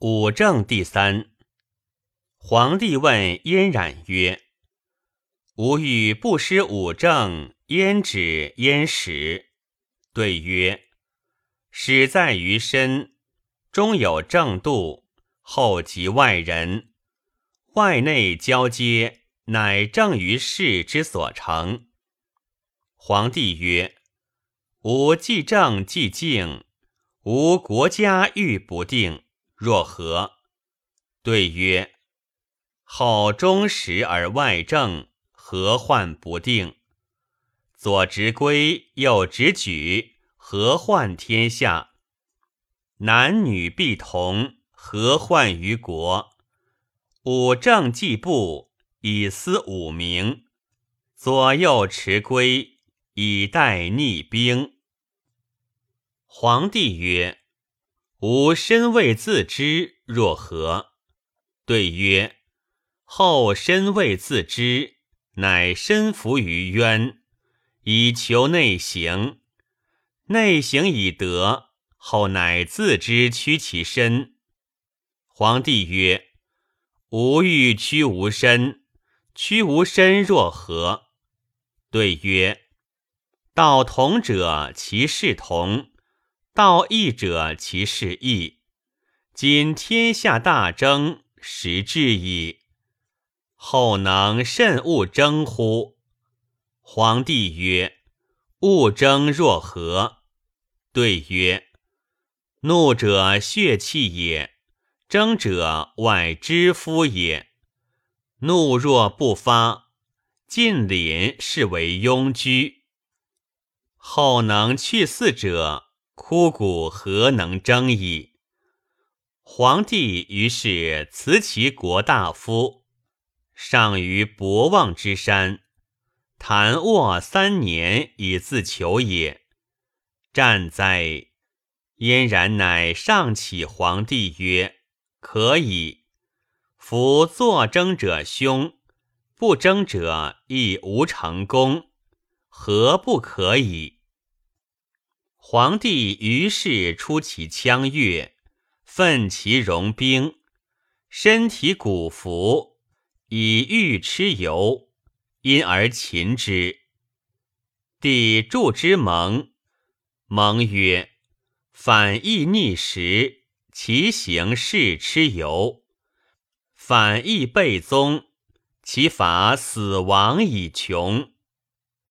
武正第三。皇帝问燕冉曰：“吾欲不失武正，焉止焉始？”对曰：“始在于身，中有正度，后及外人，外内交接，乃正于事之所成。”皇帝曰：“吾既正既静，吾国家欲不定。”若何？对曰：后忠实而外正，何患不定？左执归，右执举，何患天下？男女必同，何患于国？五正既布，以思五名；左右持归，以待逆兵。皇帝曰。吾身未自知，若何？对曰：后身未自知，乃身伏于渊，以求内行。内行以得，后乃自知屈其身。皇帝曰：吾欲屈吾身，屈吾身若何？对曰：道同者，其事同。道义者，其事义。今天下大争，时至矣。后能慎勿争乎？皇帝曰：勿争若何？对曰：怒者血气也，争者外之夫也。怒若不发，尽凛是为庸居。后能去四者。枯骨何能争矣？皇帝于是辞其国大夫，上于博望之山，谈卧三年以自求也。战哉！嫣然乃上启皇帝曰：“可以。夫作争者凶，不争者亦无成功，何不可以？”皇帝于是出其羌越，奋其戎兵，身体骨服，以欲蚩尤，因而擒之。帝助之盟，盟曰：“反义逆时，其行是蚩尤；反义背宗，其法死亡以穷。”